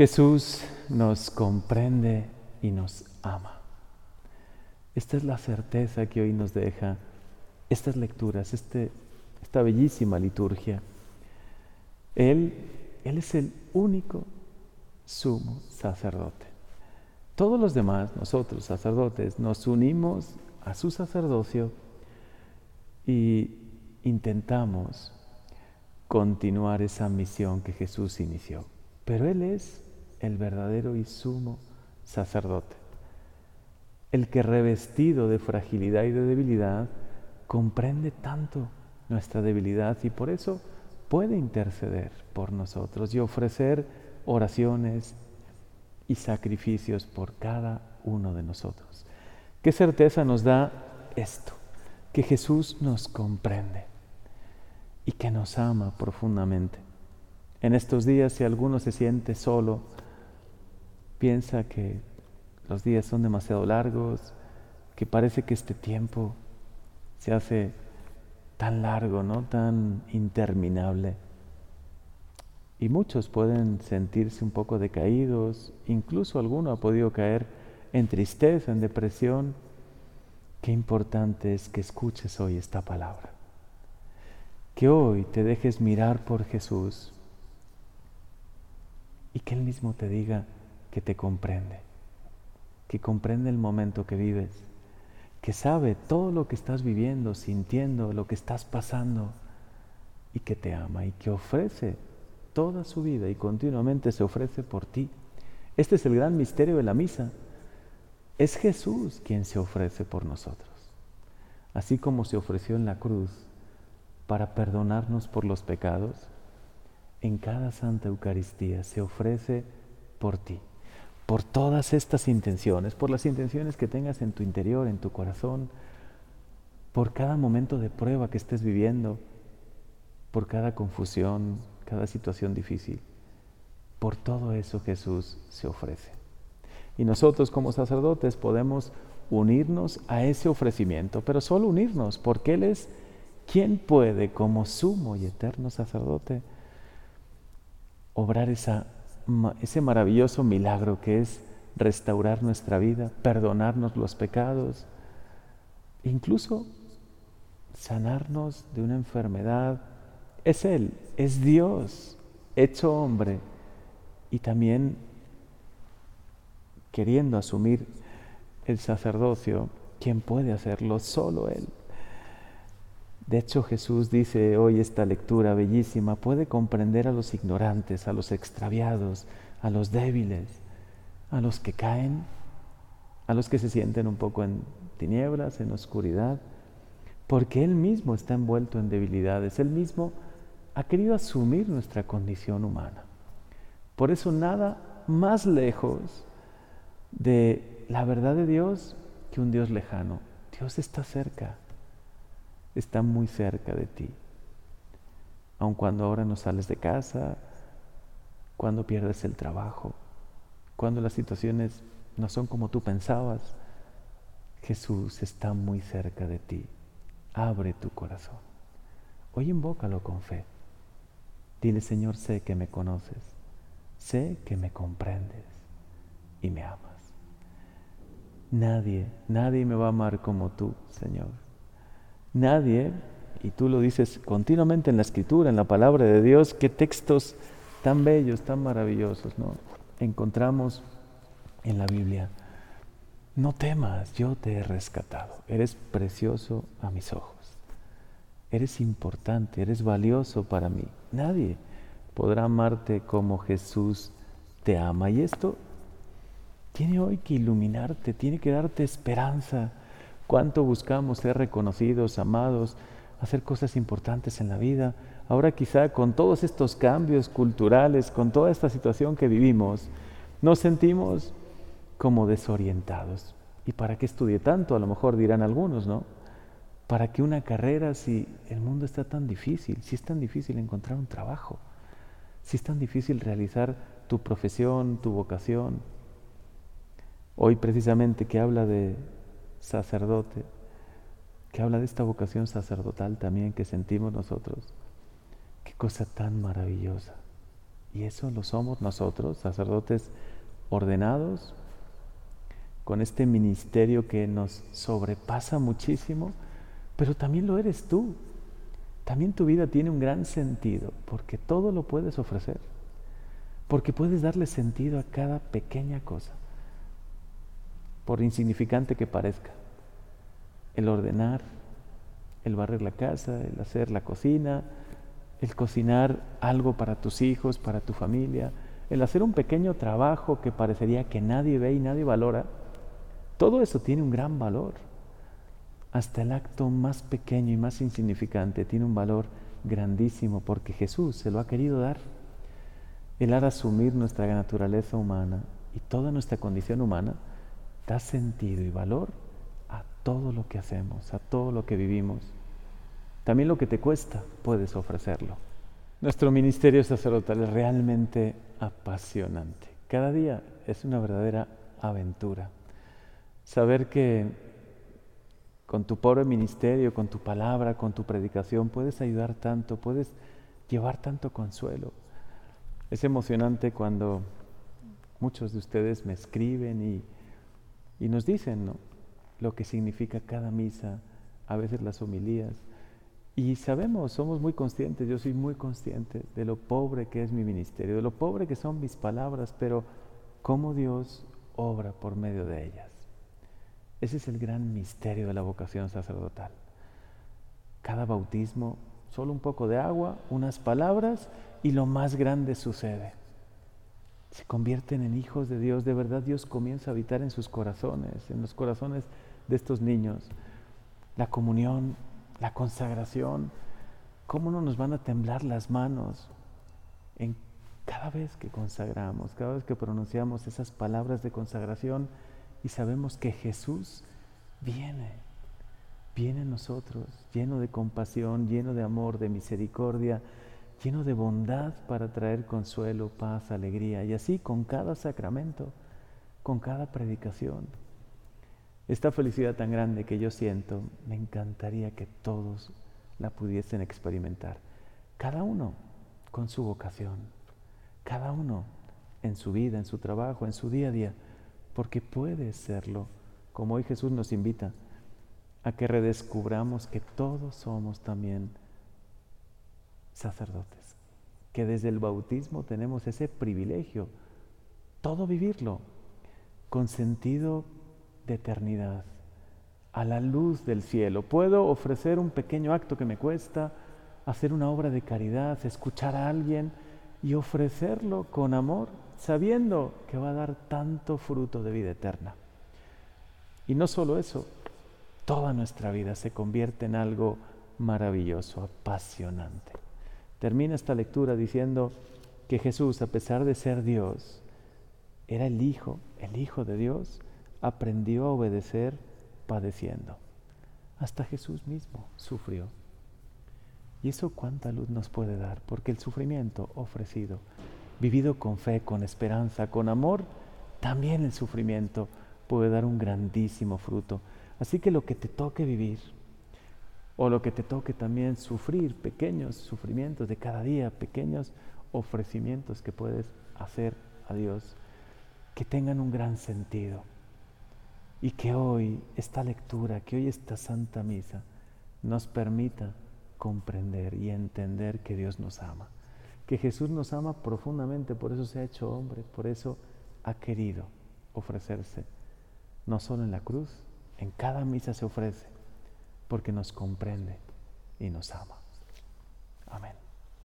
Jesús nos comprende y nos ama. Esta es la certeza que hoy nos deja estas lecturas, este, esta bellísima liturgia. Él, Él es el único sumo sacerdote. Todos los demás, nosotros sacerdotes, nos unimos a su sacerdocio y intentamos continuar esa misión que Jesús inició. Pero Él es el verdadero y sumo sacerdote, el que revestido de fragilidad y de debilidad, comprende tanto nuestra debilidad y por eso puede interceder por nosotros y ofrecer oraciones y sacrificios por cada uno de nosotros. ¿Qué certeza nos da esto? Que Jesús nos comprende y que nos ama profundamente. En estos días, si alguno se siente solo, piensa que los días son demasiado largos, que parece que este tiempo se hace tan largo, ¿no? Tan interminable. Y muchos pueden sentirse un poco decaídos, incluso alguno ha podido caer en tristeza, en depresión. Qué importante es que escuches hoy esta palabra. Que hoy te dejes mirar por Jesús y que Él mismo te diga que te comprende, que comprende el momento que vives, que sabe todo lo que estás viviendo, sintiendo, lo que estás pasando y que te ama y que ofrece toda su vida y continuamente se ofrece por ti. Este es el gran misterio de la misa. Es Jesús quien se ofrece por nosotros, así como se ofreció en la cruz para perdonarnos por los pecados, en cada Santa Eucaristía se ofrece por ti, por todas estas intenciones, por las intenciones que tengas en tu interior, en tu corazón, por cada momento de prueba que estés viviendo, por cada confusión, cada situación difícil. Por todo eso Jesús se ofrece. Y nosotros como sacerdotes podemos unirnos a ese ofrecimiento, pero solo unirnos, porque Él es quien puede, como sumo y eterno sacerdote, obrar esa, ese maravilloso milagro que es restaurar nuestra vida, perdonarnos los pecados, incluso sanarnos de una enfermedad. Es Él, es Dios, hecho hombre y también queriendo asumir el sacerdocio, ¿quién puede hacerlo? Solo Él. De hecho, Jesús dice hoy esta lectura bellísima, puede comprender a los ignorantes, a los extraviados, a los débiles, a los que caen, a los que se sienten un poco en tinieblas, en oscuridad, porque Él mismo está envuelto en debilidades, Él mismo ha querido asumir nuestra condición humana. Por eso nada más lejos de la verdad de Dios que un Dios lejano. Dios está cerca está muy cerca de ti. Aun cuando ahora no sales de casa, cuando pierdes el trabajo, cuando las situaciones no son como tú pensabas, Jesús está muy cerca de ti. Abre tu corazón. Hoy invócalo con fe. Dile, Señor, sé que me conoces, sé que me comprendes y me amas. Nadie, nadie me va a amar como tú, Señor. Nadie, y tú lo dices continuamente en la escritura, en la palabra de Dios, qué textos tan bellos, tan maravillosos, ¿no? Encontramos en la Biblia. No temas, yo te he rescatado. Eres precioso a mis ojos. Eres importante, eres valioso para mí. Nadie podrá amarte como Jesús te ama. Y esto tiene hoy que iluminarte, tiene que darte esperanza cuánto buscamos ser reconocidos, amados, hacer cosas importantes en la vida. Ahora quizá con todos estos cambios culturales, con toda esta situación que vivimos, nos sentimos como desorientados. ¿Y para qué estudie tanto? A lo mejor dirán algunos, ¿no? ¿Para qué una carrera si el mundo está tan difícil? Si es tan difícil encontrar un trabajo, si es tan difícil realizar tu profesión, tu vocación. Hoy precisamente que habla de sacerdote, que habla de esta vocación sacerdotal también que sentimos nosotros. Qué cosa tan maravillosa. Y eso lo somos nosotros, sacerdotes ordenados, con este ministerio que nos sobrepasa muchísimo, pero también lo eres tú. También tu vida tiene un gran sentido, porque todo lo puedes ofrecer, porque puedes darle sentido a cada pequeña cosa, por insignificante que parezca. El ordenar, el barrer la casa, el hacer la cocina, el cocinar algo para tus hijos, para tu familia, el hacer un pequeño trabajo que parecería que nadie ve y nadie valora, todo eso tiene un gran valor. Hasta el acto más pequeño y más insignificante tiene un valor grandísimo porque Jesús se lo ha querido dar. Él ha asumir nuestra naturaleza humana y toda nuestra condición humana da sentido y valor a todo lo que hacemos, a todo lo que vivimos. También lo que te cuesta, puedes ofrecerlo. Nuestro ministerio sacerdotal es realmente apasionante. Cada día es una verdadera aventura. Saber que con tu pobre ministerio, con tu palabra, con tu predicación, puedes ayudar tanto, puedes llevar tanto consuelo. Es emocionante cuando muchos de ustedes me escriben y, y nos dicen ¿no? lo que significa cada misa, a veces las homilías. Y sabemos, somos muy conscientes, yo soy muy consciente de lo pobre que es mi ministerio, de lo pobre que son mis palabras, pero cómo Dios obra por medio de ellas. Ese es el gran misterio de la vocación sacerdotal. Cada bautismo, solo un poco de agua, unas palabras y lo más grande sucede. Se convierten en hijos de Dios, de verdad Dios comienza a habitar en sus corazones, en los corazones de estos niños. La comunión la consagración, cómo no nos van a temblar las manos en cada vez que consagramos, cada vez que pronunciamos esas palabras de consagración y sabemos que Jesús viene, viene a nosotros, lleno de compasión, lleno de amor, de misericordia, lleno de bondad para traer consuelo, paz, alegría, y así con cada sacramento, con cada predicación. Esta felicidad tan grande que yo siento, me encantaría que todos la pudiesen experimentar. Cada uno con su vocación, cada uno en su vida, en su trabajo, en su día a día, porque puede serlo, como hoy Jesús nos invita a que redescubramos que todos somos también sacerdotes, que desde el bautismo tenemos ese privilegio, todo vivirlo con sentido de eternidad, a la luz del cielo. Puedo ofrecer un pequeño acto que me cuesta, hacer una obra de caridad, escuchar a alguien y ofrecerlo con amor, sabiendo que va a dar tanto fruto de vida eterna. Y no solo eso, toda nuestra vida se convierte en algo maravilloso, apasionante. Termina esta lectura diciendo que Jesús, a pesar de ser Dios, era el Hijo, el Hijo de Dios, aprendió a obedecer padeciendo. Hasta Jesús mismo sufrió. ¿Y eso cuánta luz nos puede dar? Porque el sufrimiento ofrecido, vivido con fe, con esperanza, con amor, también el sufrimiento puede dar un grandísimo fruto. Así que lo que te toque vivir, o lo que te toque también sufrir, pequeños sufrimientos de cada día, pequeños ofrecimientos que puedes hacer a Dios, que tengan un gran sentido. Y que hoy esta lectura, que hoy esta Santa Misa nos permita comprender y entender que Dios nos ama, que Jesús nos ama profundamente, por eso se ha hecho hombre, por eso ha querido ofrecerse, no solo en la cruz, en cada misa se ofrece, porque nos comprende y nos ama. Amén.